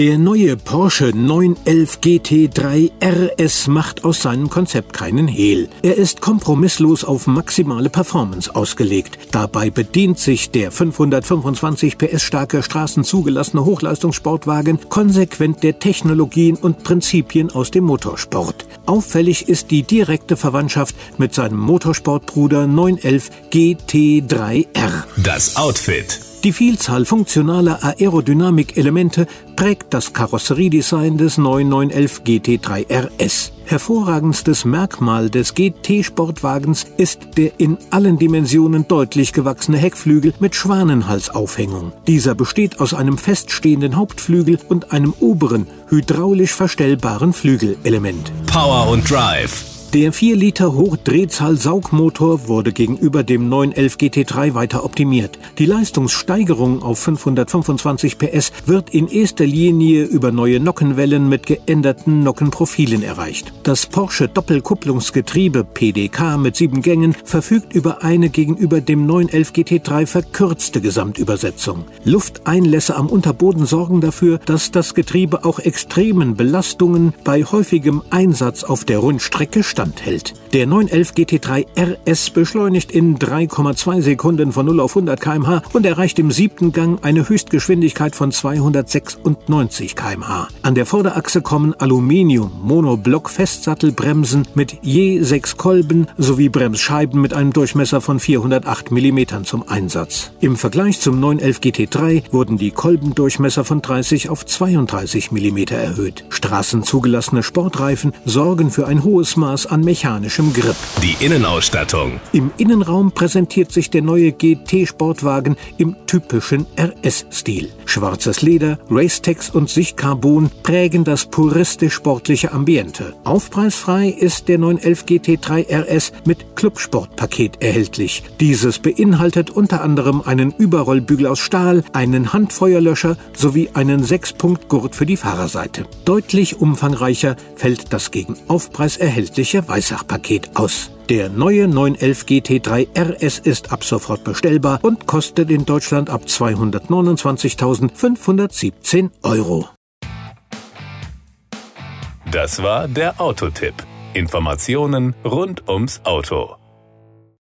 Der neue Porsche 911 GT3 RS macht aus seinem Konzept keinen Hehl. Er ist kompromisslos auf maximale Performance ausgelegt. Dabei bedient sich der 525 PS starke straßenzugelassene Hochleistungssportwagen konsequent der Technologien und Prinzipien aus dem Motorsport. Auffällig ist die direkte Verwandtschaft mit seinem Motorsportbruder 911 GT3R. Das Outfit. Die Vielzahl funktionaler Aerodynamik-Elemente prägt das Karosseriedesign des 9911 GT3 RS. Hervorragendstes Merkmal des GT-Sportwagens ist der in allen Dimensionen deutlich gewachsene Heckflügel mit Schwanenhalsaufhängung. Dieser besteht aus einem feststehenden Hauptflügel und einem oberen, hydraulisch verstellbaren Flügelelement. Power und Drive. Der 4 Liter Hochdrehzahl-Saugmotor wurde gegenüber dem 911 GT3 weiter optimiert. Die Leistungssteigerung auf 525 PS wird in erster Linie über neue Nockenwellen mit geänderten Nockenprofilen erreicht. Das Porsche Doppelkupplungsgetriebe PDK mit sieben Gängen verfügt über eine gegenüber dem 911 GT3 verkürzte Gesamtübersetzung. Lufteinlässe am Unterboden sorgen dafür, dass das Getriebe auch extremen Belastungen bei häufigem Einsatz auf der Rundstrecke standhält. Der 911 GT3 RS beschleunigt in 3,2 Sekunden von 0 auf 100 km/h und erreicht im siebten Gang eine Höchstgeschwindigkeit von 296 km/h. An der Vorderachse kommen Aluminium-Monoblock-Festsattelbremsen mit je sechs Kolben sowie Bremsscheiben mit einem Durchmesser von 408 mm zum Einsatz. Im Vergleich zum 911 GT3 wurden die Kolbendurchmesser von 30 auf 32 mm erhöht. Straßenzugelassene Sportreifen sorgen für ein hohes Maß an mechanischem Grip. Die Innenausstattung. Im Innenraum präsentiert sich der neue GT-Sportwagen im typischen RS-Stil. Schwarzes Leder, Racetex und Sichtcarbon prägen das puristisch-sportliche Ambiente. Aufpreisfrei ist der 911 GT3 RS mit Clubsportpaket erhältlich. Dieses beinhaltet unter anderem einen Überrollbügel aus Stahl, einen Handfeuerlöscher sowie einen 6-Punkt-Gurt für die Fahrerseite. Deutlich umfangreicher fällt das gegen Aufpreis erhältliche Weissach-Paket aus. Der neue 911 GT3 RS ist ab sofort bestellbar und kostet in Deutschland ab 229.517 Euro. Das war der Autotipp. Informationen rund ums Auto.